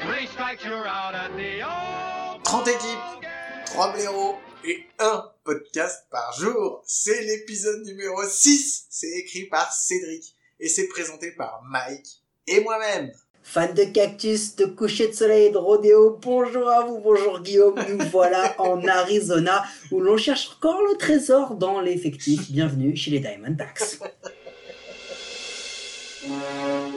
three strikes, you're out at the old 30 équipes, 3 blaireaux et un podcast par jour. C'est l'épisode numéro 6. C'est écrit par Cédric et c'est présenté par Mike et moi-même. Fan de cactus, de coucher de soleil et de rodéo, bonjour à vous, bonjour Guillaume, nous voilà en Arizona où l'on cherche encore le trésor dans l'effectif. Bienvenue chez les Diamondbacks.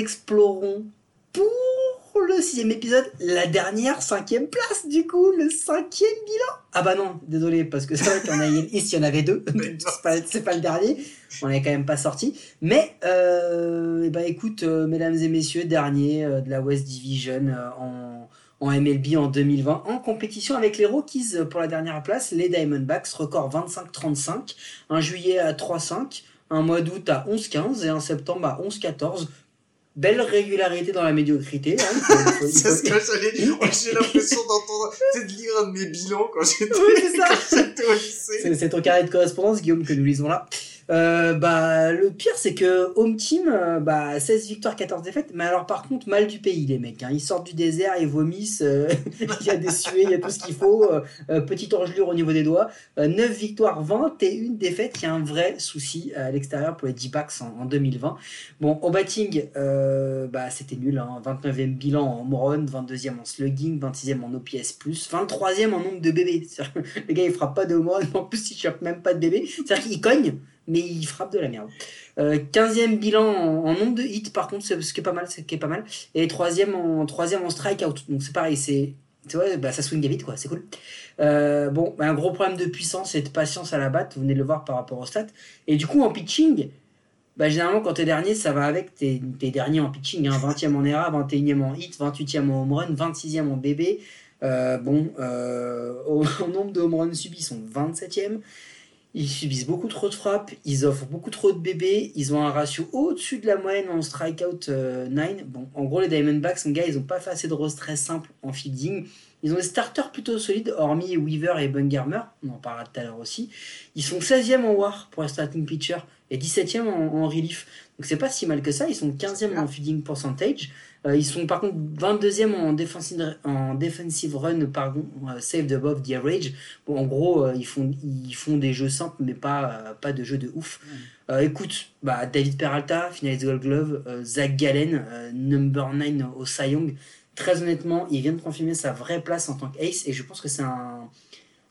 explorons pour le sixième épisode, la dernière cinquième place du coup, le cinquième bilan. Ah bah non, désolé, parce que c'est vrai qu'il y en a ici, il y en avait deux, c'est pas, pas le dernier, on n'est quand même pas sorti. Mais, euh, bah écoute, euh, mesdames et messieurs, dernier euh, de la West Division euh, en, en MLB en 2020, en compétition avec les Rockies pour la dernière place, les Diamondbacks, record 25-35, un juillet à 3-5, un mois d'août à 11-15 et un septembre à 11-14. Belle régularité dans la médiocrité. hein, C'est ce que j'allais dire. J'ai l'impression d'entendre, c'est de lire un de mes bilans quand j'étais Oui, au lycée. C'est ton carré de correspondance, Guillaume, que nous lisons là. Euh, bah, le pire, c'est que Home Team, euh, bah, 16 victoires, 14 défaites. Mais alors, par contre, mal du pays, les mecs. hein. Ils sortent du désert, ils vomissent. euh, il y a des suées, il y a tout ce qu'il faut. petite engelure au niveau des doigts. Euh, 9 victoires, 21 défaites. Il y a un vrai souci à l'extérieur pour les D-Backs en, en 2020. Bon, au batting, bah, c'était nul. Hein. 29e bilan en home run, 22e en slugging, 26e en OPS+, 23e en nombre de bébés. C'est-à-dire que Le gars, il frappe pas de home run, en plus, il chope même pas de bébé. C'est-à-dire qu'il cogne, mais il frappe de la merde. Euh, 15e bilan en, nombre de hits, par contre, ce qui est pas mal, ce qui est pas mal. Et 3e en, 3e en strikeout. Donc c'est pareil, c'est. Bah, ça swing vite, quoi, c'est cool. Euh, bon, bah, un gros problème de puissance et de patience à la batte, vous venez de le voir par rapport aux stats. Et du coup, en pitching, bah, généralement, quand t'es dernier, ça va avec tes, derniers en pitching. Hein, 20e en ERA, 21e en hit, 28e en home run, 26e en BB. Euh, bon, euh, au, au nombre de home runs subis, ils sont 27e. Ils subissent beaucoup trop de frappes, ils offrent beaucoup trop de bébés, ils ont un ratio au-dessus de la moyenne en strikeout euh, 9. Bon, en gros, les Diamondbacks, mon gars, ils ont pas fait assez de roses très simples en fielding. Ils ont des starters plutôt solides, hormis Weaver et Bungarmer, on en parlera tout à l'heure aussi. Ils sont 16e en WAR pour un starting pitcher et 17e en, en relief. Donc c'est pas si mal que ça, ils sont 15e en fielding percentage. Euh, ils sont par contre 22e en defensive, en defensive run, pardon, euh, saved above the average. Bon, en gros, euh, ils, font, ils font des jeux simples, mais pas, pas de jeux de ouf. Euh, écoute, bah, David Peralta, finaliste Gold Glove, euh, Zach Gallen, euh, number 9 au Cy Young. Très honnêtement, il vient de confirmer sa vraie place en tant qu'ace, et je pense que c'est un,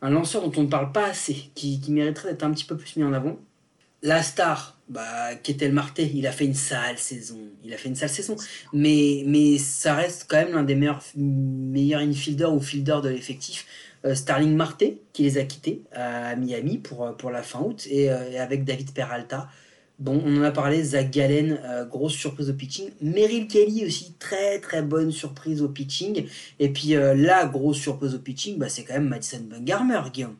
un lanceur dont on ne parle pas assez, qui, qui mériterait d'être un petit peu plus mis en avant. La star, bah, Ketel Marte, il a fait une sale saison. Il a fait une sale saison. Mais, mais ça reste quand même l'un des meilleurs, meilleurs infielders ou fielders de l'effectif. Euh, Starling Marte, qui les a quittés à Miami pour, euh, pour la fin août, et, euh, et avec David Peralta. Bon, on en a parlé, Zach Gallen, grosse surprise au pitching. Meryl Kelly aussi, très très bonne surprise au pitching. Et puis la grosse surprise au pitching, bah, c'est quand même Madison Bumgarner, Guillaume.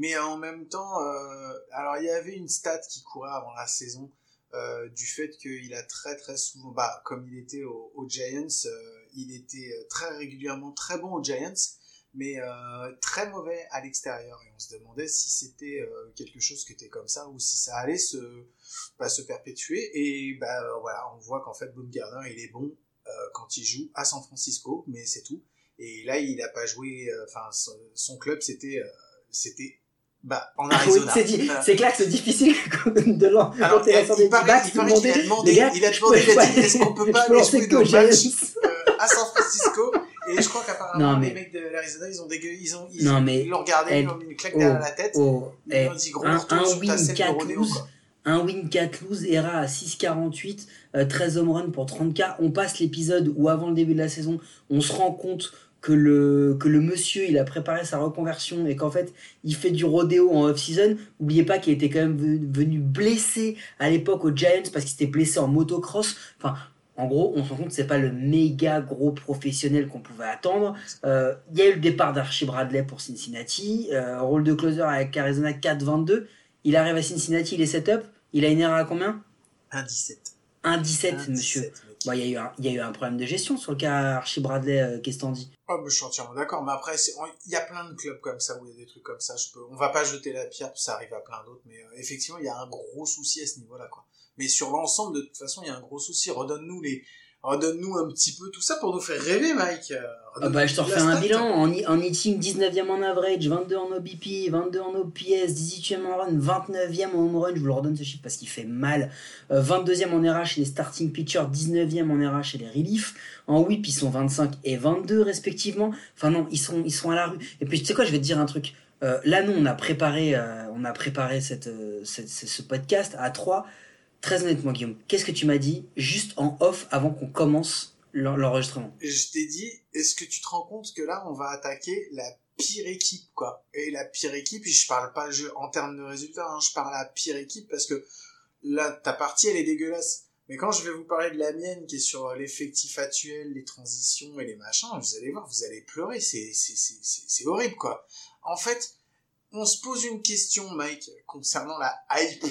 Mais en même temps, euh, alors il y avait une stat qui courait avant la saison euh, du fait qu'il a très très souvent, bah comme il était au- aux Giants, euh, il était très régulièrement très bon aux Giants, mais très mauvais à l'extérieur. Et on se demandait si c'était quelque chose qui était comme ça ou si ça allait se, bah, se perpétuer. Et bah voilà, on voit qu'en fait Baumgartner il est bon quand il joue à San Francisco, mais c'est tout. Et là il a pas joué, enfin son, son club c'était c'était bah, en Ah oui, Arizona. c'est di- Euh, c'est clair que c'est difficile de alors, quand t'es il, paraît, il paraît qu'il demander, a demandé, les gars, il a demandé, il est-ce qu'on peut pas aller jouer nos matchs euh, à San Francisco? Et je crois qu'apparemment, Non, les mais- mecs de l'Arizona, ils ont dégueu, ils ont, ils, Non, mais- ils l'ont regardé, eh, ils l'ont mis une claque oh, derrière la tête. Oh, Ils eh, ont dit, gros, un, retourne sur ta win, scène de 4 rodéo, lose, quoi. un win 4 lose, ERA à 6,48, euh, 13 home run pour 30K. On passe l'épisode où avant le début de la saison, on se rend compte que le, que le monsieur, il a préparé sa reconversion et qu'en fait, il fait du rodéo en off-season. N'oubliez pas qu'il était quand même ve- venu blessé à l'époque aux Giants parce qu'il s'était blessé en motocross. Enfin, en gros, on se rend compte que c'est pas le méga gros professionnel qu'on pouvait attendre. Euh, Il y a eu le départ d'Archie Bradley pour Cincinnati, euh, rôle de closer avec Arizona 4-22. Il arrive à Cincinnati, il est set-up. Il a une erreur à combien? 1-17. 1-17, 1-17, monsieur. Bon, il y, a eu un- il y a eu un problème de gestion sur le cas Archie Bradley, euh, dis? Oh, mais je suis entièrement d'accord. Mais après, il y a plein de clubs comme ça où il y a des trucs comme ça. Je peux, on va pas jeter la pierre, ça arrive à plein d'autres. Mais euh, effectivement, il y a un gros souci à ce niveau-là, quoi. Mais sur l'ensemble, de toute façon, il y a un gros souci. Redonne-nous les, redonne-nous un petit peu tout ça pour nous faire rêver, Mike. Euh, Ah bah, je te refais un bilan. En, en hitting, 19e en average, 22 en OBP, 22 en OPS, 18e en run, 29e en home run. Je vous le redonne ce chiffre parce qu'il fait mal. Euh, 22e en RH chez les starting pitchers, 19e en RH chez les reliefs. En whip, ils sont 25 et 22 respectivement. Enfin non, ils sont, ils sont à la rue. Et puis tu sais quoi, je vais te dire un truc. Euh, là, nous, on a préparé, euh, on a préparé cette, euh, cette- ce ce podcast à 3. Très honnêtement, Guillaume, qu'est-ce que tu m'as dit juste en off avant qu'on commence l'en- l'enregistrement? Je t'ai dit, est-ce que tu te rends compte que là, on va attaquer la pire équipe, quoi? Et la pire équipe, je parle pas en termes de résultats, hein, je parle la pire équipe parce que là, ta partie, elle est dégueulasse. Mais quand je vais vous parler de la mienne, qui est sur l'effectif actuel, les transitions et les machins, vous allez voir, vous allez pleurer, c'est, c'est horrible, quoi. En fait, on se pose une question, Mike, concernant la hype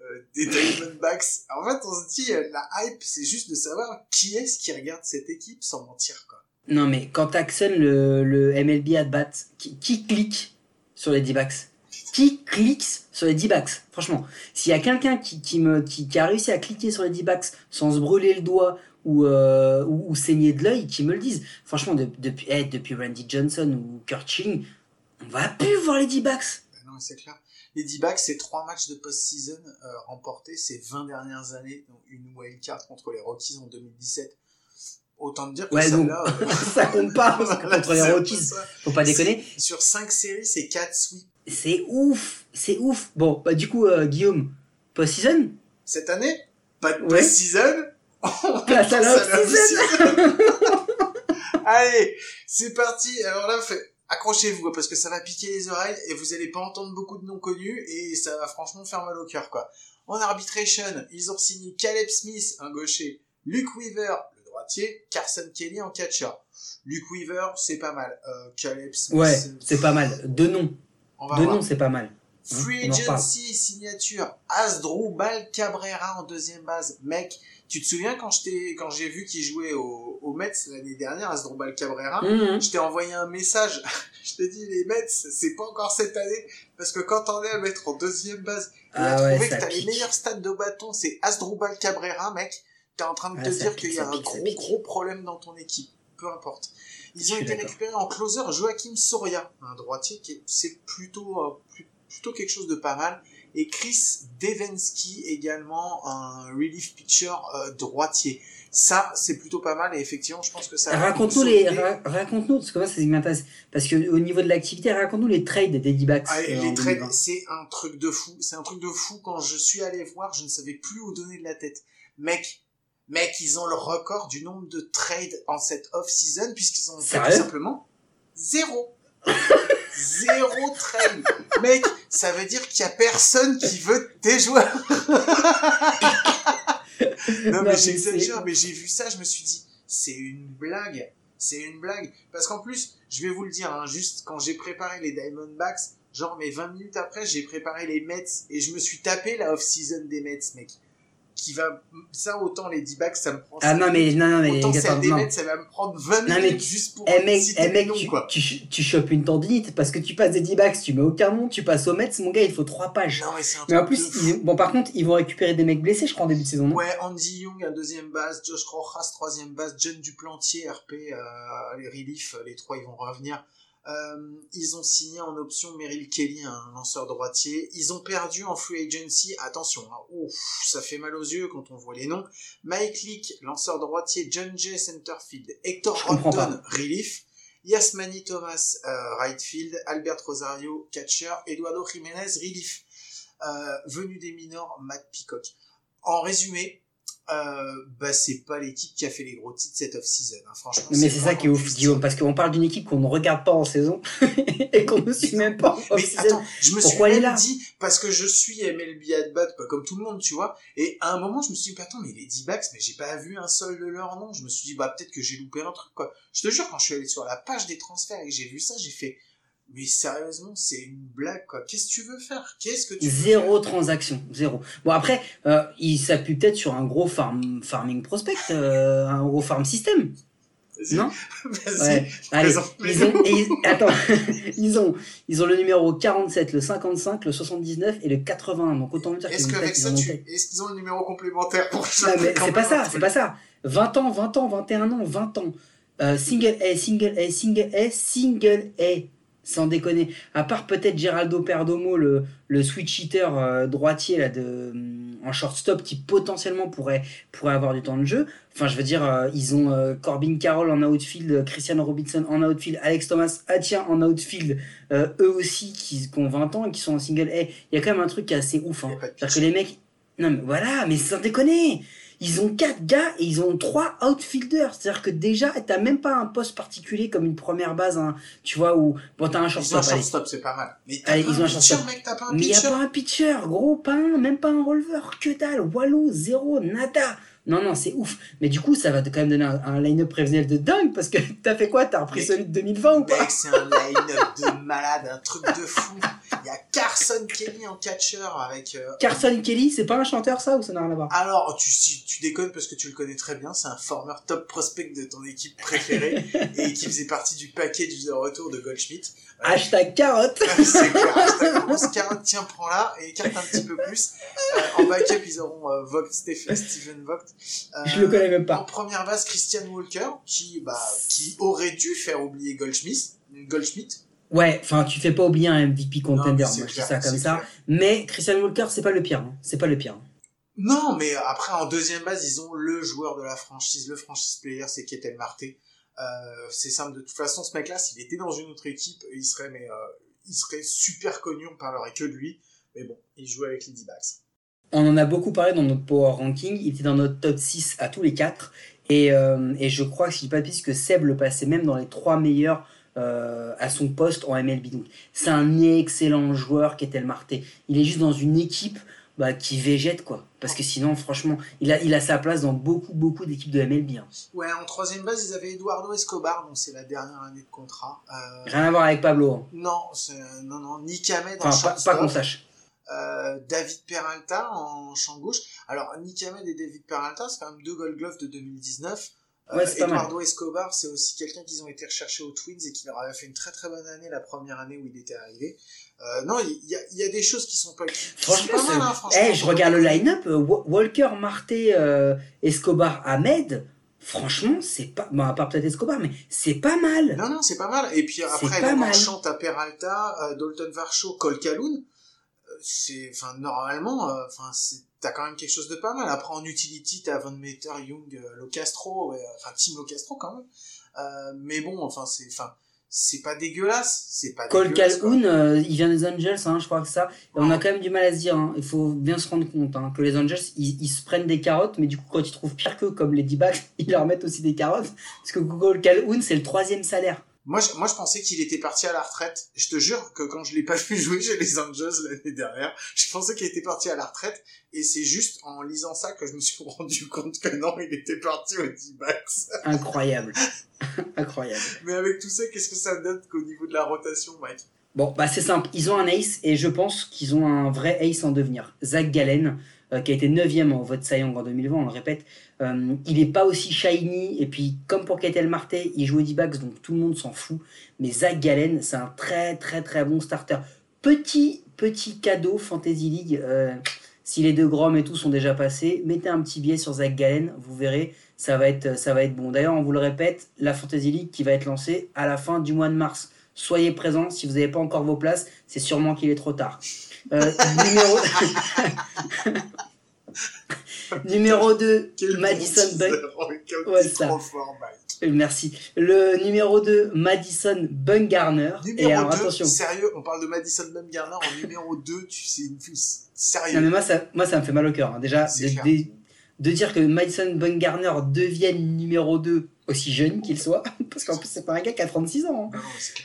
euh, des Diamondbacks. En fait, on se dit, euh, la hype, c'est juste de savoir qui est-ce qui regarde cette équipe sans mentir, quoi. Non, mais quand t'actionnes le, le MLB at bat, qui, qui clique sur les D-backs? Qui clique sur les D-backs? Franchement, s'il y a quelqu'un qui, qui, me, qui, qui a réussi à cliquer sur les D-backs sans se brûler le doigt ou, euh, ou, ou saigner de l'œil, qui me le dise. Franchement, de- depuis, eh, depuis Randy Johnson ou Kurt Schilling, on va plus voir les D-backs. Ben non, c'est clair. Les D-backs, c'est trois matchs de post-season euh, remportés ces 20 dernières années, donc une wild card contre les Rockies en 2017. Autant te dire que Ouais, donc, celle-là... euh, ça compte pas contre les Rockies. Faut pas déconner. Sur 5 séries, c'est 4 sweeps. C'est ouf, c'est ouf. Bon, bah du coup, euh, Guillaume, post-season? Cette année, pas de Ouais. post-season? Place à la off-season. Allez, c'est parti. Alors là, fait... accrochez-vous parce que ça va piquer les oreilles et vous allez pas entendre beaucoup de noms connus et ça va franchement faire mal au cœur quoi. En arbitration, ils ont signé Caleb Smith, un gaucher, Luke Weaver, le droitier, Carson Kelly en catcher. Luke Weaver, c'est pas mal. Euh, Caleb Smith, Ouais, c'est pas mal. Deux noms. Deux voir. noms, c'est pas mal. Free on agency signature Asdrubal Cabrera en deuxième base. Mec, tu te souviens quand je t'ai quand j'ai vu qu'il jouait au, au Mets l'année dernière, Asdrubal Cabrera, Mhm. je t'ai envoyé un message. je t'ai dit les Mets, c'est pas encore cette année parce que quand on est à mettre en deuxième base, et Ah à ouais, trouver ça que t'as les meilleurs stades de bâton, c'est Asdrubal Cabrera, mec. T'es en train de Ouais, te dire pique, qu'il y a un pique, gros pique. gros problème dans ton équipe. Peu importe. Ils ont été récupérés en closer Joachim Soria, un droitier qui est, c'est plutôt, euh, plus- plutôt quelque chose de pas mal. Et Chris Devensky également, un relief pitcher euh, droitier. Ça, c'est plutôt pas mal et effectivement, je pense que ça. Raconte-nous nous les, ra- raconte-nous, parce que moi, c'est ce qui m'intéresse. Parce que au niveau de l'activité, raconte-nous les trades des D-backs. Ah, euh, les trades, 2020. c'est un truc de fou. C'est un truc de fou. Quand je suis allé voir, je ne savais plus où donner de la tête. Mec, mec, ils ont le record du nombre de trades en cette off-season puisqu'ils ont fait tout simplement zéro. zéro trade. Mec, ça veut dire qu'il y a personne qui veut tes joueurs. non, mais j'exagère, mais j'ai vu ça, je me suis dit, c'est une blague. C'est une blague. Parce qu'en plus, je vais vous le dire, hein, juste quand j'ai préparé les Diamondbacks, genre, mais 20 minutes après, j'ai préparé les Mets et je me suis tapé la off-season des Mets, mec. Qui va, ça, autant les D-backs, ça me prend Ah non, mais, non, non, mais, Autant celle des ça va me prendre 20 Non, mais- minutes juste pour Eh mec, citer eh, mec tu, quoi. tu, tu chopes une tendinite parce que tu passes des D-backs, tu mets aucun nom, tu passes au Mets, mon gars, il faut trois pages. Non, mais c'est un Mais en plus, de fou. ils- bon, par contre, ils vont récupérer des mecs blessés, je crois, en début de saison, non? Ouais, Andy Young à deuxième base, Josh Rojas troisième base, John Duplantier, RP, euh, les reliefs, les trois ils vont revenir. Euh, ils ont signé en option Meryl Kelly, un lanceur droitier. Ils ont perdu en free agency. Attention, hein, ouf, ça fait mal aux yeux quand on voit les noms. Mike Leake, lanceur droitier. John Jay, centerfield. Hector Rompton, relief. Yasmani Thomas, euh, right field. Albert Rosario, catcher. Eduardo Jiménez, relief. Euh, venu des minors, Matt Peacock. En résumé, euh, bah c'est pas l'équipe qui a fait les gros titres cette off-season. Hein. Franchement, Mais c'est ça qui est ouf. Guillaume, parce qu'on parle d'une équipe qu'on ne regarde pas en saison et qu'on ne suit même pas en Mais attends, je me Pourquoi suis même dit, parce que je suis MLB at bat, pas comme tout le monde, tu vois, et à un moment, je me suis dit, attends, mais les D-backs, mais j'ai pas vu un seul de leur nom. Je me suis dit, bah, peut-être que j'ai loupé un truc, quoi. Je te jure, quand je suis allé sur la page des transferts et que j'ai vu ça, j'ai fait, mais sérieusement, c'est une blague, quoi. Qu'est-ce que tu veux faire? Qu'est-ce que tu veux Zéro transaction, zéro. Bon après, euh, il s'appuie peut-être sur un gros farm, farming prospect, euh, un gros farm system, non? Vas-y. Ouais. Allez, ils ont, et ils- attends, ils ont, ils ont le numéro 47, le 55, le 79 et le 81. Donc autant dire Est-ce qu'ils ont qu'avec ça, tu, est-ce qu'ils ont le numéro complémentaire pour mais c'est pas ça, c'est pas ça. 20 ans, 20 ans, 21 ans, 20 ans. Euh, single A, single A, single A, single A. Sans déconner. À part peut-être Geraldo Perdomo, le, le switch hitter euh, droitier là, de, hum, en shortstop qui potentiellement pourrait, pourrait avoir du temps de jeu. Enfin, je veux dire, euh, ils ont euh, Corbin Carroll en outfield, Christian Robinson en outfield, Alex Thomas Atien en outfield, eux aussi qui, qui ont 20 ans et qui sont en single A. Il y a quand même un truc qui est assez ouf. Hein. C'est-à-dire que les mecs. Non, mais voilà, mais sans déconner! Ils ont quatre gars et ils ont trois outfielders. C'est-à-dire que déjà, t'as même pas un poste particulier comme une première base, hein, tu vois, où. Bon, t'as un Ils ont un shortstop, shortstop, c'est pas mal. Mais t'as pas ils ont un pitcher, shortstop. mec, t'as pas un Mais il a pas un pitcher, gros, pas un, même pas un releveur, que dalle, Wallo, zéro, nada. Non, non, c'est ouf. Mais du coup, ça va te quand même donner un, un line-up prévisionnel de dingue parce que t'as fait quoi? T'as repris Mais- celui de 2020 ou pas? Mec, c'est un line-up de malade, un truc de fou. Il y a Carson Kelly en catcher avec. euh, Carson Kelly, c'est pas un chanteur ça ou ça n'a rien à voir? Alors, tu, si- tu déconnes parce que tu le connais très bien, c'est un former top prospect de ton équipe préférée et qui faisait partie du package de retour de Goldschmidt. Euh, Hashtag carotte c'est clair, hashtag grosse carotte, tiens, prends-la et écarte un petit peu plus. Euh, en backup, ils auront Vogt, Steph- Steven Vogt. Euh, Je le connais même En pas. première base, Christian Walker, qui, bah, qui aurait dû faire oublier Goldschmidt. Goldschmidt. Ouais, enfin, tu fais pas oublier un MVP contender, moi je dis ça comme ça. clair. Mais Christian Walker, c'est pas le pire. hein. C'est pas le pire. Non, mais après, en deuxième base, ils ont le joueur de la franchise, le franchise player, c'est Ketel Marté. Euh, c'est simple, de toute façon, ce mec-là, s'il était dans une autre équipe, il serait, mais, euh, il serait super connu, on parlerait que de lui. Mais bon, il joue avec les D-backs. On en a beaucoup parlé dans notre power ranking. Il était dans notre top 6 à tous les quatre. Et, euh, et je crois, si je dis pas de que Seb le passait même dans les trois meilleurs euh, à son poste en MLB. Donc, c'est un excellent joueur qui est Marté. Il est juste dans une équipe bah, qui végète, quoi. Parce que sinon, franchement, il a, il a sa place dans beaucoup, beaucoup d'équipes de MLB. hein. Ouais, en troisième base, ils avaient Eduardo Escobar, donc c'est la dernière année de contrat. Euh, Rien à voir avec Pablo. hein. non, non, non, Nick Ahmed en Enfin, pas, pas qu'on sache. Euh, David Peralta en champ gauche. Alors, Nick Ahmed et David Peralta, c'est quand même deux Gold Gloves de 2019. Ouais, c'est pas mal. Eduardo Escobar, c'est aussi quelqu'un qu'ils ont été recherchés aux Twins et qui leur avait fait une très très bonne année la première année où il était arrivé. Euh, non, il y, a- il y a des choses qui sont pas, qui sont Franchement, pas mal, hein, franchement. Eh, je regarde le line-up, euh, Wa- Walker, Marté, euh, Escobar, Ahmed. Franchement, c'est pas. Bon, à part peut-être Escobar, mais c'est pas mal. Non, non, c'est pas mal. Et puis après, mal. Marchand, t'as Peralta, euh, Dalton Varsho, Cole Calhoun. Euh, C'est, enfin, normalement, euh, enfin, c'est, t'as quand même quelque chose de pas mal. Après, en utility, t'as Van Meter, Young, euh, Locastro, ouais, enfin, Team Locastro quand même. Euh, mais bon, enfin, c'est, enfin, c'est pas dégueulasse. C'est pas Cole. Calhoun, euh, il vient des Angels, hein, je crois que ça. Et on a quand même du mal à se dire. hein. Il faut bien se rendre compte hein, que les Angels, ils, ils se prennent des carottes, mais du coup, quand ils trouvent pire qu'eux, comme les D-backs, ils leur mettent aussi des carottes. Parce que Cole Calhoun, c'est le troisième salaire. Moi, je, moi, je pensais qu'il était parti à la retraite. Je te jure que quand je l'ai pas vu jouer chez les Angels l'année dernière, je pensais qu'il était parti à la retraite. Et c'est juste en lisant ça que je me suis rendu compte que non, il était parti au D-backs. Incroyable. Incroyable. Mais avec tout ça, qu'est-ce que ça donne qu'au niveau de la rotation, Mike? Bon, bah c'est simple. Ils ont un ace et je pense qu'ils ont un vrai ace en devenir. Zach Gallen, euh, qui a été 9ème en vote en 2020, on le répète. Euh, il est pas aussi shiny. Et puis, comme pour Ketel Marte, il joue au donc tout le monde s'en fout. Mais Zach Gallen, c'est un très très très bon starter. Petit, petit cadeau Fantasy League. euh, si les deux Grom et tout sont déjà passés, mettez un petit billet sur Zach Gallen, vous verrez, ça va être, ça va être bon. D'ailleurs, on vous le répète, la Fantasy League qui va être lancée à la fin du mois de mars. Soyez présents, si vous n'avez pas encore vos places, c'est sûrement qu'il est trop tard. Numéro... numéro 2, Madison fort, Mike. Euh, Merci. Le numéro 2, Madison Bumgarner. Et Numéro alors 2, attention. sérieux, on parle de Madison Bumgarner en numéro 2, tu sais, une fille sérieux. Non mais moi ça, moi ça me fait mal au cœur. hein. Déjà, de- dire que Madison Bumgarner devienne numéro 2 aussi jeune qu'il soit, parce qu'en plus c'est pas un gars qui a 36 ans. hein.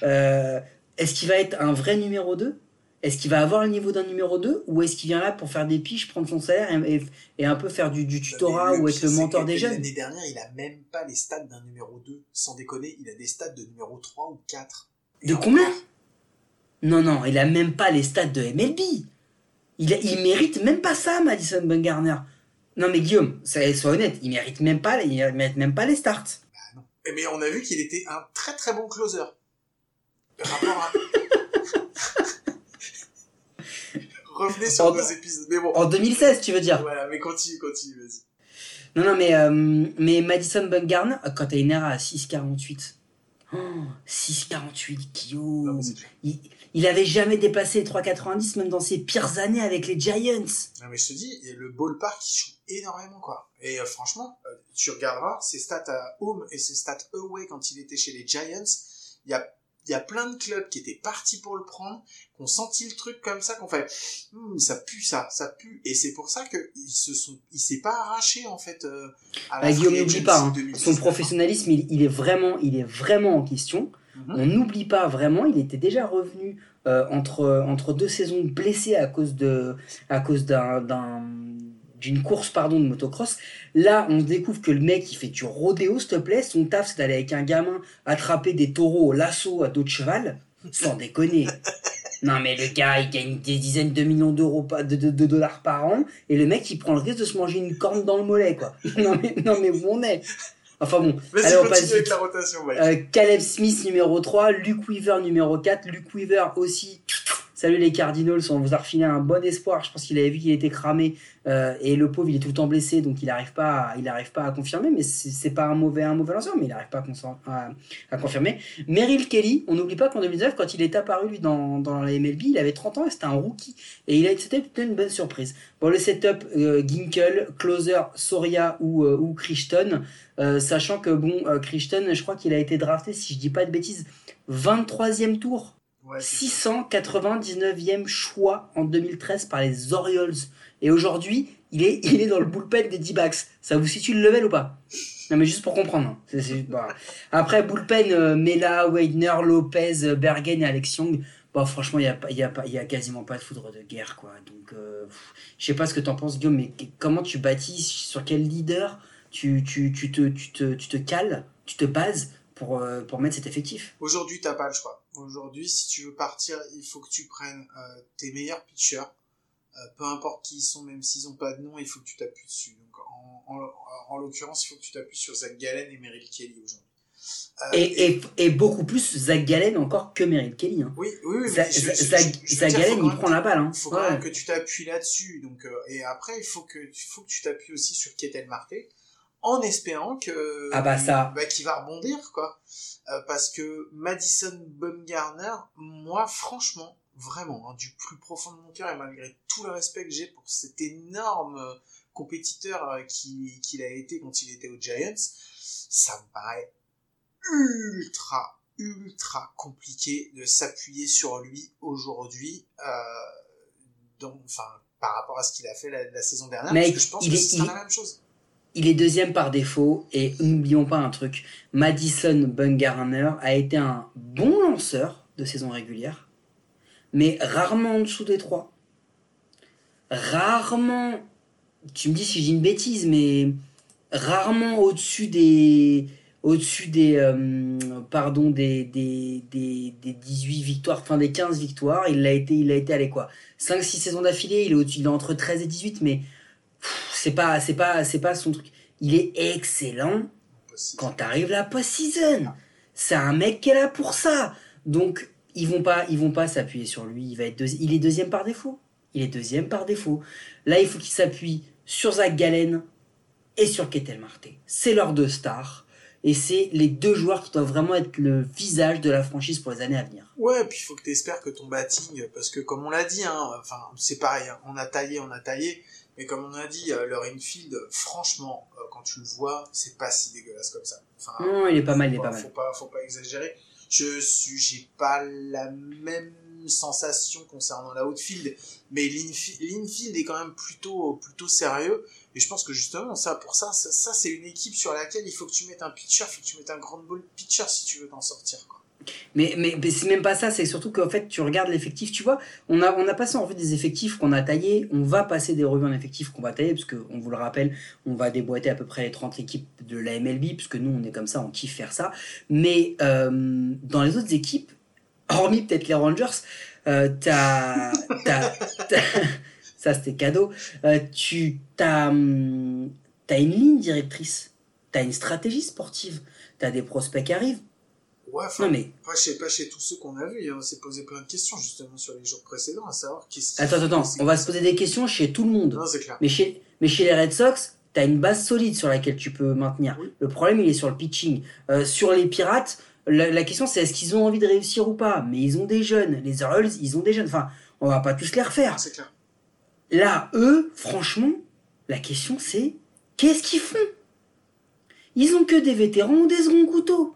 Euh, est-ce qu'il va être un vrai numéro 2 Est-ce qu'il va avoir le niveau d'un numéro 2 Ou est-ce qu'il vient là pour faire des piges, prendre son salaire et, un peu faire du, du tutorat ou être le mentor des jeunes? L'année dernière, il a même pas les stats d'un numéro 2. Sans déconner, il a des stats de numéro 3 ou 4. Et De combien? Non, non, il a même pas les stats de MLB. Il, a- il mérite même pas ça, Madison Bumgarner. Non mais Guillaume, sois honnête, il mérite même pas, il mérite même pas les starts. Eh, Mais on a vu qu'il était un très très bon closer. Rapport à... Revenez sur En- nos épisodes. Mais bon. En 2016, tu veux dire Voilà, mais continue, continue, vas-y. Non, non, mais, euh, mais Madison Bumgarner, quand une erreur à 6,48. Oh, 6,48, Non, Guillaume. mais c'est clair. Il, il avait jamais dépassé les 3,90 même dans ses pires années avec les Giants. Non, mais je te dis, le ballpark, il joue énormément, quoi. Et euh, franchement, euh, tu regarderas ses stats à home et ses stats away quand il était chez les Giants. Il y a, il y a plein de clubs qui étaient partis pour le prendre, qui ont senti le truc comme ça, qu'on fait, Hum, ça pue ça, ça pue. Et c'est pour ça que ils se sont, il s'est pas arraché, en fait, euh, à la Ah, Guillaume, n'oublie pas, hein, 2019, son professionnalisme, il, il est vraiment, il est vraiment en question. Mhm. On n'oublie pas vraiment, il était déjà revenu euh, entre, entre deux saisons blessé à cause de à cause d'un- d'une course pardon de motocross. Là, on découvre que le mec il fait du rodéo, s'il te plaît. Son taf, c'est d'aller avec un gamin attraper des taureaux au lasso à dos de cheval. Sans déconner. Non mais le gars, il gagne des dizaines de millions d'euros de, de- de dollars par an et le mec il prend le risque de se manger une corne dans le mollet quoi. Non mais non mais où on est? Enfin bon, Vas-y, allez on passe avec la rotation, Mike. Euh, Caleb Smith numéro 3, Luke Weaver numéro 4, Luke Weaver aussi. Salut les Cardinals, on vous a refilé un bon espoir. Je pense qu'il avait vu qu'il était cramé euh, et le pauvre il est tout le temps blessé donc il n'arrive pas, à- pas à confirmer. Mais c'est pas un mauvais, un mauvais lanceur, mais il n'arrive pas à, confirmer. Merrill Kelly, on n'oublie pas qu'en 2019, quand il est apparu lui dans, dans la MLB, il avait 30 ans et c'était un rookie et il a c'était plutôt une bonne surprise. Bon le setup euh, Ginkel, Closer, Soria ou euh, ou. Euh, sachant que bon, euh, Crichton, je crois qu'il a été drafté, si je dis pas de bêtises, 23e tour, Ouais, c'est ça. 699e choix en 2013 par les Orioles. Et aujourd'hui, il est, il est dans le bullpen des D-backs. Ça vous situe le level ou pas? Non, mais juste pour comprendre. hein. Bah. Après, bullpen, euh, Mela, Weidner, Lopez, euh, Bergen et Alex Young. Bah, franchement, il n'y a, pas- il y a, pas- il y a quasiment pas de foudre de guerre. quoi. Donc, euh, je sais pas ce que t'en penses, Guillaume, mais comment tu bâtis, sur quel leader tu, tu, tu, te, tu, te, tu te cales, tu te bases pour, euh, pour mettre cet effectif? Aujourd'hui, t'as pas le choix. Aujourd'hui, si tu veux partir, il faut que tu prennes euh, tes meilleurs pitchers, euh, peu importe qui ils sont, même s'ils ont pas de nom, il faut que tu t'appuies dessus. Donc, en, en, en l'occurrence, il faut que tu t'appuies sur Zach Gallen et Merrill Kelly aujourd'hui. Euh, Et, et, et beaucoup plus Zach Gallen encore que Merrill Kelly. Hein. oui, oui, oui. Zach, je- je- Zach- je- je veux Zach dire, Gallen, il prend la balle. Hein. Il faut quand même que tu t'appuies là-dessus. Donc, euh, et après, il faut que, faut que tu t'appuies aussi sur Ketel Marte, en espérant que, Ah bah ça. bah, qu'il va rebondir, quoi. Euh, parce que Madison Bumgarner, moi, franchement, vraiment, hein, du plus profond de mon cœur, et malgré tout le respect que j'ai pour cet énorme euh, compétiteur euh, qui- qu'il a été quand il était aux Giants, ça me paraît ultra, ultra compliqué de s'appuyer sur lui aujourd'hui, euh, donc, enfin, par rapport à ce qu'il a fait la, la saison dernière, Mec, parce que je pense il que ce sera il- la même chose. Il est deuxième par défaut et n'oublions pas un truc. Madison Bumgarner a été un bon lanceur de saison régulière, mais rarement en dessous des trois. Rarement, tu me dis si j'ai une bêtise, mais rarement au-dessus des, au-dessus des, euh, pardon, des, des, des, des 18 victoires, enfin des 15 victoires. Il a été, il a été allé quoi 5-6 saisons d'affilée, il est au-dessus, il est entre 13 et 18, mais c'est pas, c'est pas, c'est pas son truc. Il est excellent quand t'arrives la post-season. C'est un mec qui est là pour ça. Donc, ils vont pas, ils vont pas s'appuyer sur lui. Il va être il est deuxième par défaut. Il est deuxième par défaut. Là, il faut qu'il s'appuie sur Zach Gallen et sur Ketel Marte. C'est leurs deux stars. Et c'est les deux joueurs qui doivent vraiment être le visage de la franchise pour les années à venir. Ouais, puis il faut que tu espères que ton batting, parce que comme on l'a dit, hein, enfin c'est pareil, hein, on a taillé, on a taillé, mais comme on a dit, euh, leur infield, franchement, euh, quand tu le vois, c'est pas si dégueulasse comme ça. Enfin, Non, il est pas mal, il est pas pas, mal. Faut pas, faut pas exagérer. Je suis, j'ai pas la même sensation concernant la outfield, mais l'infi- l'infield est quand même plutôt, plutôt sérieux. Et je pense que justement, ça, pour ça, ça, ça, c'est une équipe sur laquelle il faut que tu mettes un pitcher, il faut que tu mettes un grand ball pitcher si tu veux t'en sortir. Quoi. Mais, mais, c'est même pas ça, c'est surtout qu'en fait, tu regardes l'effectif, tu vois, on a, on a passé en revue des effectifs qu'on a taillés, on va passer des revues en effectifs qu'on va tailler, parce que, on vous le rappelle, on va déboîter à peu près les 30 équipes de la MLB, puisque nous, on est comme ça, on kiffe faire ça. Mais euh, dans les autres équipes, hormis peut-être les Rangers, euh, t'as- ça c'était cadeau, euh, tu t'as, hum, t'as une ligne directrice, t'as une stratégie sportive, t'as des prospects qui arrivent. Ouais, enfin, Non mais pas chez, pas chez tous ceux qu'on a vus, hein, on s'est posé plein de questions justement sur les jours précédents, à savoir qui Attends, attends, attends, on va se poser des questions chez tout le monde. Non, c'est clair. Mais chez, mais chez les Red Sox, t'as une base solide sur laquelle tu peux maintenir. Oui. Le problème, il est sur le pitching. Euh, sur les Pirates, la, la question c'est est-ce qu'ils ont envie de réussir ou pas? Mais ils ont des jeunes. Les Orioles, ils ont des jeunes. Enfin, on va pas tous les refaire. C'est clair. Là, eux, franchement, la question c'est qu'est-ce qu'ils font? Ils ont que des vétérans ou des seconds couteaux.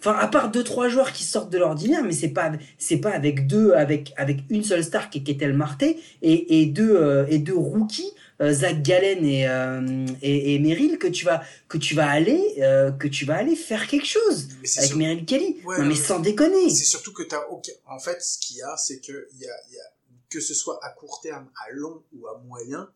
Enfin, à part deux trois joueurs qui sortent de l'ordinaire, mais c'est pas c'est pas avec deux avec avec une seule star qui est Ketel Marte et, et deux euh, et deux rookies euh, Zach Gallen et, euh, et et Merrill que tu vas que tu vas aller euh, que tu vas aller faire quelque chose avec Merrill Kelly. Ouais, non mais sans déconner. C'est surtout que t'as. En fait, ce qu'il y a, c'est que il y a, il y a que ce soit à court terme, à long ou à moyen,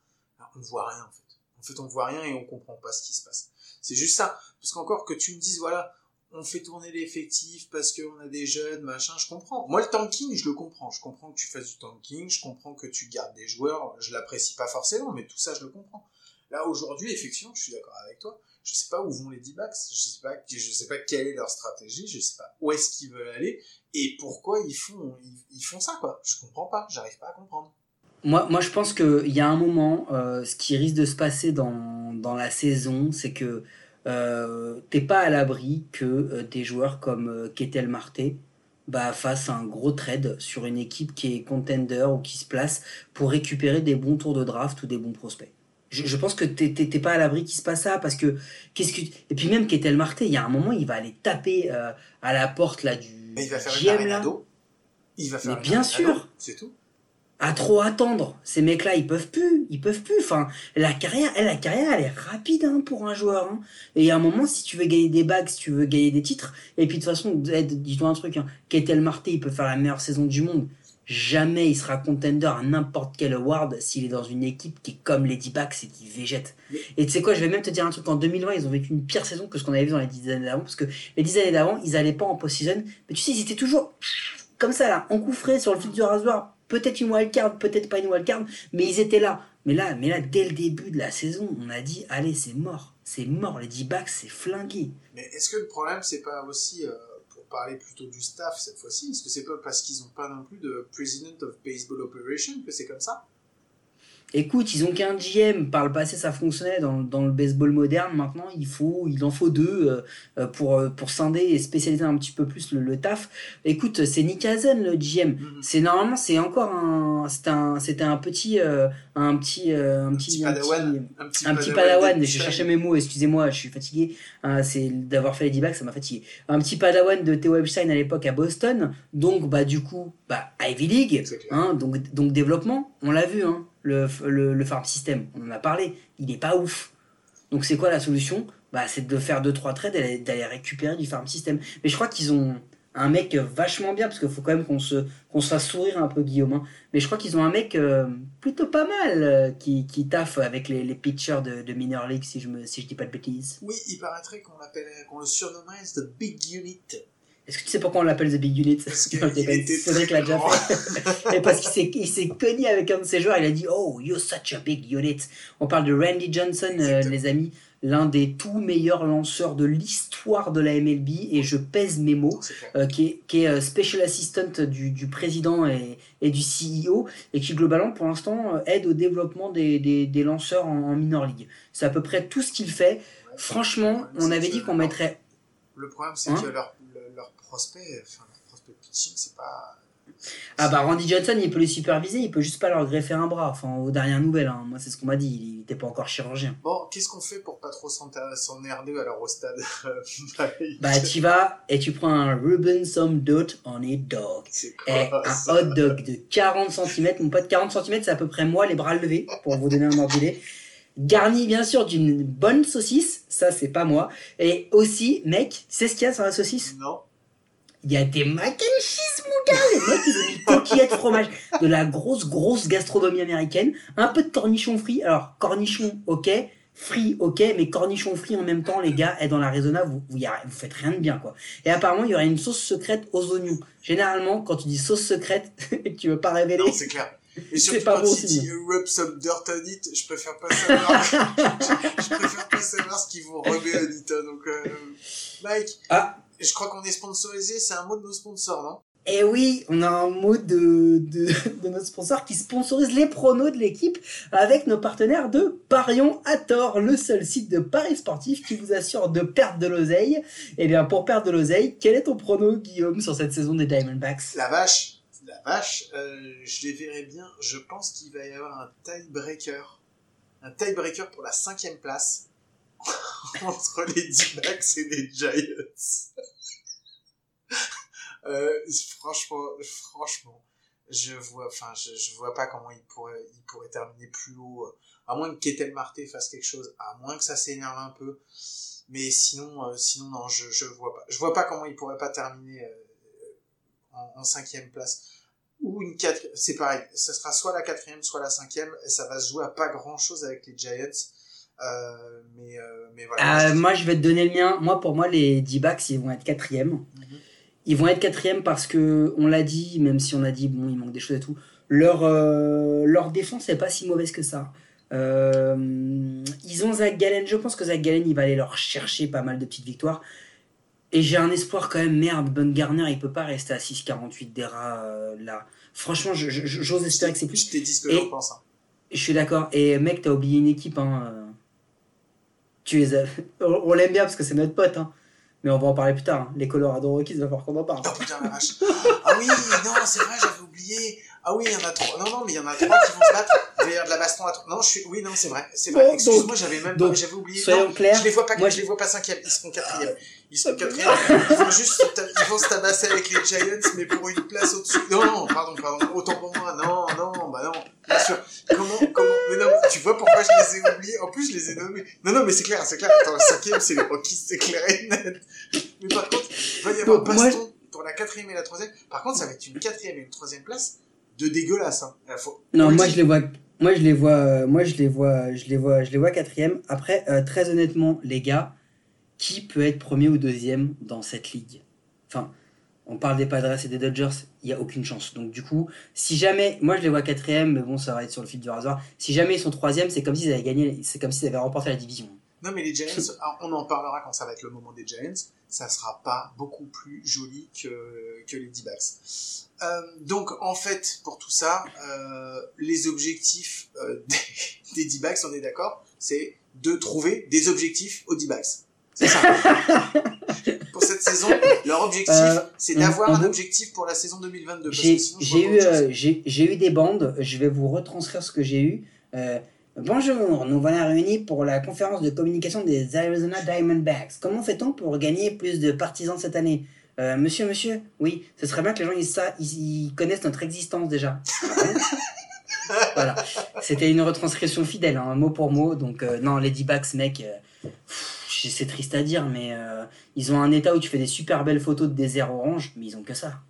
on ne voit rien en fait. En fait, on voit rien et on comprend pas ce qui se passe. C'est juste ça. Parce qu'encore que tu me dises, voilà, on fait tourner l'effectif parce qu'on a des jeunes, machin, je comprends. Moi, le tanking, je le comprends. Je comprends que tu fasses du tanking, je comprends que tu gardes des joueurs. Je l'apprécie pas forcément, mais tout ça, je le comprends. Là, aujourd'hui, effectivement, je suis d'accord avec toi. Je sais pas où vont les D-backs. Je sais pas, je sais pas quelle est leur stratégie. Je sais pas où est-ce qu'ils veulent aller et pourquoi ils font, ils, font ça, quoi. Je comprends pas. J'arrive pas à comprendre. Moi, moi, je pense qu'il y a un moment, euh, ce qui risque de se passer dans, dans la saison, c'est que euh, t'es pas à l'abri que euh, des joueurs comme euh, Ketel Marte bah, fassent un gros trade sur une équipe qui est contender ou qui se place pour récupérer des bons tours de draft ou des bons prospects. Je, je pense que t'es pas à l'abri qu'il se passe ça parce que qu'est-ce que et puis même Ketel Marte, il y a un moment, il va aller taper à la porte là du Mais il va faire une GM là. arénado. Il va faire Mais une bien sûr. C'est tout. À trop attendre. Ces mecs-là, ils peuvent plus, ils peuvent plus. Enfin, la carrière, elle, la carrière, elle est rapide hein, pour un joueur. hein. Et a un moment, si tu veux gagner des bagues, si tu veux gagner des titres, et puis de toute façon, dis-toi un truc, hein, Ketel Marte, il peut faire la meilleure saison du monde. Jamais il sera contender à n'importe quel award s'il est dans une équipe qui est comme les D-backs et qui végète. Et tu sais quoi, je vais même te dire un truc. En 2020, ils ont vécu une pire saison que ce qu'on avait vu dans les 10 années d'avant. Parce que les 10 années d'avant, ils allaient pas en post-season. Mais tu sais, ils étaient toujours comme ça là, encouffrés sur le fil du rasoir. Peut-être une wildcard, peut-être pas une wildcard, mais ils étaient là. Mais là, mais là, dès le début de la saison, on a dit, allez, c'est mort. C'est mort, les D-backs, c'est flingué. Mais est-ce que le problème, c'est pas aussi, euh, pour parler plutôt du staff cette fois-ci, est-ce que c'est pas parce qu'ils ont pas non plus de President of Baseball Operation que c'est comme ça? Écoute, ils ont qu'un GM. Par le passé, ça fonctionnait dans, dans le baseball moderne. Maintenant, il faut, il en faut deux euh, euh, pour, euh, pour scinder et spécialiser un petit peu plus le, le taf. Écoute, c'est Nick Hazen, le GM. Mhm. C'est normalement, c'est encore un, c'était un, c'était un petit, euh, un petit, euh, un Un petit, un padawan. petit- Un petit un petit padawan, je cherchais mes mots, excusez-moi, je suis fatigué. C'est d'avoir fait les D-backs, ça m'a fatigué. Un petit padawan de Theo Epstein à l'époque à Boston, donc bah du coup, bah Ivy League, hein, donc donc développement, on l'a vu, hein, le, le farm system, on en a parlé, il est pas ouf. Donc c'est quoi la solution? Bah c'est de faire deux trois trades et d'aller récupérer du farm system. Mais je crois qu'ils ont un mec vachement bien parce qu'il faut quand même qu'on se qu'on se fasse sourire un peu Guillaume. hein. Mais je crois qu'ils ont un mec euh, plutôt pas mal euh, qui, qui taffe avec les, pitchers de, minor league si je me si dis pas de bêtises. Oui, il paraîtrait qu'on l'appelle, qu'on le surnommerait The Big Unit. Est-ce que tu sais pourquoi on l'appelle The Big Unit? Parce que Cédric l'a déjà fait. Et parce qu'il s'est cogné avec un de ses joueurs, il a dit Oh, you're such a big unit. On parle de Randy Johnson, euh, les amis, l'un des tout meilleurs lanceurs de l'histoire de la MLB, et je pèse mes mots. Euh, qui est, qui est euh, special assistant du, du président et, et du CEO et qui globalement pour l'instant euh, aide au développement des, des, des lanceurs en, en minor league. C'est à peu près tout ce qu'il fait. Ouais. Franchement, on avait dit qu'on mettrait. Le problème, c'est Hein que leur, le- leur prospect, enfin, leur prospect pitching, c'est pas. Ah bah Randy Johnson, il peut les superviser, il peut juste pas leur greffer un bras. Enfin, aux dernières nouvelles, hein. moi c'est ce qu'on m'a dit, il était pas encore chirurgien. Bon, qu'est-ce qu'on fait pour pas trop s'emmerder alors au stade Bah tu vas et tu prends un Ruben some dirt on a dog. C'est Et quoi un hot dog de 40 cm, mon pote 40 cm c'est à peu près moi les bras levés, pour vous donner un ordre d'idée. Garni bien sûr d'une bonne saucisse, ça c'est pas moi. Et aussi, mec, tu sais ce qu'il y a sur la saucisse? Non. Il y a des mac and cheese, mon gars Les mecs, ils ont mis coquillettes fromage. De la grosse, grosse gastronomie américaine. Un peu de cornichon frit. Alors, cornichon, ok. Frit, ok. Mais cornichon frit en même temps, les gars, et dans l'Arizona, vous, vous, y a- vous faites rien de bien, quoi. Et apparemment, il y aurait une sauce secrète aux oignons. Généralement, quand tu dis sauce secrète et que tu veux pas révéler, Non, c'est clair. Et surtout pas quand bon dit rub some dirt on it, je préfère pas savoir. je, je préfère pas savoir ce qu'ils vont rubber on it. hein, Donc, euh, Mike, Ah. je crois qu'on est sponsorisé, c'est un mot de nos sponsors, non? Et Eh oui, on a un mot de, de, de notre sponsor qui sponsorise les pronos de l'équipe avec nos partenaires de Parion à tort, le seul site de paris sportif qui vous assure de perdre de l'oseille. Et bien, pour perdre de l'oseille, quel est ton prono, Guillaume, sur cette saison des Diamondbacks? La vache, la vache, euh, je les verrai bien. Je pense qu'il va y avoir un tiebreaker. Un tiebreaker pour la cinquième place entre les D-backs et les Giants. Euh, franchement, franchement, je vois, enfin, je, vois pas comment il pourrait, il pourrait terminer plus haut, euh, à moins que Ketel Marté fasse quelque chose, à moins que ça s'énerve un peu. Mais sinon, sinon non, je, je vois pas. Je vois pas comment il pourrait pas terminer en cinquième place ou une quatrième. C'est pareil, ça sera soit la quatrième, soit la cinquième, et ça va se jouer à pas grand chose avec les Giants. Euh, mais, euh, mais voilà. Euh, Moi, je vais te donner le mien. Moi, pour moi, les D-backs, ils vont être quatrième. Mhm. Ils vont être quatrième parce que, on l'a dit, même si on a dit, bon, il manque des choses et tout, leur, leur défense n'est pas si mauvaise que ça. Ils ont Zach Gallen, je pense que Zach Gallen, il va aller leur chercher pas mal de petites victoires. Et j'ai un espoir quand même, merde, Ben Garner, il peut pas rester à 6,48 des rats euh, là. Franchement, j'ose espérer que c'est plus. Je t'ai dit ce que j'en pense. hein. Je suis d'accord. Et mec, t'as oublié une équipe. Hein. euh. Tu les as... On l'aime bien parce que c'est notre pote. Hein. Mais on va en parler plus tard. hein. Les Colorado Rockies, il va falloir qu'on en parle. Oh putain la vache. Ah oui, non, c'est vrai, j'avais oublié. Ah oui, il y en a trois. Non, non, mais il y en a trois qui vont se battre. Il va y avoir de la baston à trois. Non, je suis. Oui, non, c'est vrai. C'est vrai. Bon, Excuse-moi, j'avais même donc, pas. J'avais oublié. Soyons clairs. Je les vois pas. moi, je les vois pas cinquième. Ils seront quatrième. Ils seront quatrième. Ils vont juste. Ils vont se tabasser avec les Giants, mais pour une place au-dessus. Non, non, pardon, pardon. Autant pour moi. Non, non, bah non. Bien sûr. Comment, comment. Mais non, tu vois pourquoi je les ai oubliés? En plus, je les ai nommés. Non, non, mais c'est clair, c'est clair. Attends, cinquième, c'est les Rockies, c'est clair et net. Mais par contre, il va y avoir Donc, moi, baston pour la quatrième et la troisième. Par contre, ça va être une quatrième et une troisième place de dégueulasse. Hein. Faut- Non, moi je les vois. Moi je les vois. euh, Moi je les vois. Je les vois. Je les vois quatrième. Après, euh, très honnêtement, les gars, qui peut être premier ou deuxième dans cette ligue? Enfin, on parle des Padres et des Dodgers. Il y a aucune chance. Donc du coup, si jamais, moi je les vois quatrième, mais bon, ça va être sur le fil du rasoir. Si jamais ils sont troisième, c'est comme s'ils avaient gagné. C'est comme s'ils avaient remporté la division. Non, mais les Giants, ah, on en parlera quand ça va être le moment des Giants. Ça sera pas beaucoup plus joli que, que les D-backs. Euh, donc, en fait, pour tout ça, euh, les objectifs euh, des, des D-backs, on est d'accord, c'est de trouver des objectifs aux D-backs. C'est ça. pour cette saison, leur objectif, c'est d'avoir un objectif pour la saison 2022. parce J'ai eu, j'ai eu des bandes, je vais vous retranscrire ce que j'ai eu. Bonjour, nous voilà réunis pour la conférence de communication des Arizona Diamondbacks. Comment fait-on pour gagner plus de partisans cette année? Euh, Monsieur, monsieur, oui, ce serait bien que les gens ils, sa- ils, connaissent notre existence déjà. Bon voilà, c'était une retranscription fidèle, hein, mot pour mot. Donc, euh, non, les D-backs, mec, euh, c'est triste à dire, mais ils ont un état où tu fais des super belles photos de désert orange, mais ils ont que ça.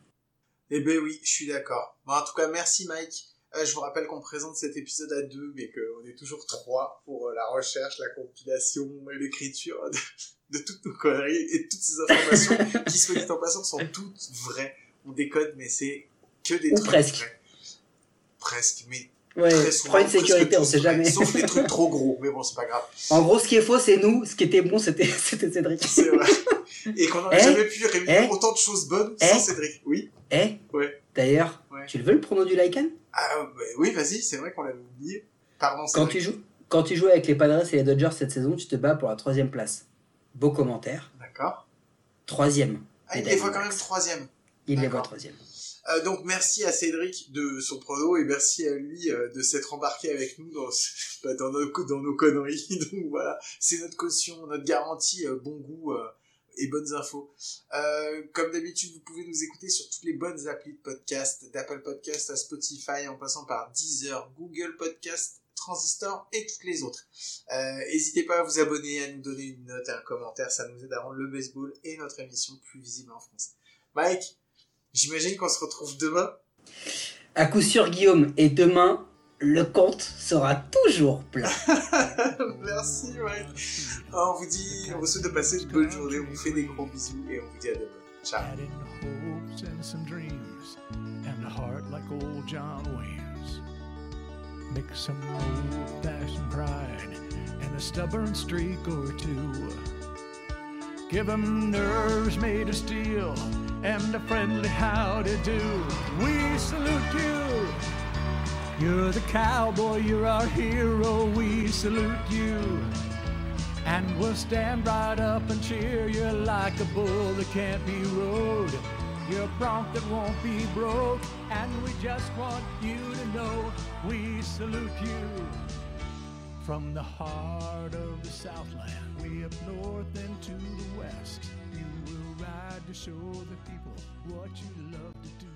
Eh ben oui, je suis d'accord. Bon, en tout cas, merci Mike. Euh, je vous rappelle qu'on présente cet épisode à deux, mais qu'on est toujours trois pour euh, la recherche, la compilation et l'écriture de, de toutes nos conneries et de toutes ces informations qui, soit dit en passant, sont toutes vraies. On décode, mais c'est que des Ou trucs presque. vrais. Presque, mais Ouais, très souvent. une sécurité, on sait jamais. Sauf des trucs trop gros, mais bon, c'est pas grave. En gros, ce qui est faux, c'est nous. Ce qui était bon, c'était c'était Cédric. C'est vrai. Et qu'on n'aurait Eh jamais pu réunir Eh autant de choses bonnes Eh sans Cédric. Oui. Eh Ouais. D'ailleurs, Ouais. tu le veux le prono du Lycan? Ah, bah, oui, vas-y, c'est vrai qu'on l'avait oublié. Pardon, quand tu, joues, quand tu joues avec les Padres et les Dodgers cette saison, tu te bats pour la troisième place. Beau commentaire. D'accord. Troisième. Ah, il les voit quand même troisième. Il les voit troisième. Euh, donc merci à Cédric de son prono et merci à lui euh, de s'être embarqué avec nous dans, bah, dans, nos, dans nos conneries. Donc voilà, c'est notre caution, notre garantie, euh, bon goût euh, et bonnes infos. Euh, comme d'habitude, vous pouvez nous écouter sur toutes les bonnes applis de podcast, d'Apple Podcast à Spotify, en passant par Deezer, Google Podcast, Transistor et toutes les autres. Euh, N'hésitez pas à vous abonner, à nous donner une note et un commentaire, ça nous aide à rendre le baseball et notre émission plus visible en France. Mike, j'imagine qu'on se retrouve demain. À coup sûr, Guillaume, et demain, le compte sera toujours plein. Merci Mike. Ah, on vous dit, on vous souhaite de passer une bonne journée, on vous fait des gros bisous et on vous dit à demain. Ciao. Hopes and some dreams, and a heart like old John Wayne's. Mix some old fashioned pride and a stubborn streak or two. Give 'em nerves made of steel and a friendly how to do. We salute you. You're the cowboy, you're our hero. We salute you. And we'll stand right up and cheer you like a bull that can't be rode. You're a bronc that won't be broke, and we just want you to know we salute you. From the heart of the Southland, way up north and to the west, you will ride to show the people what you love to do.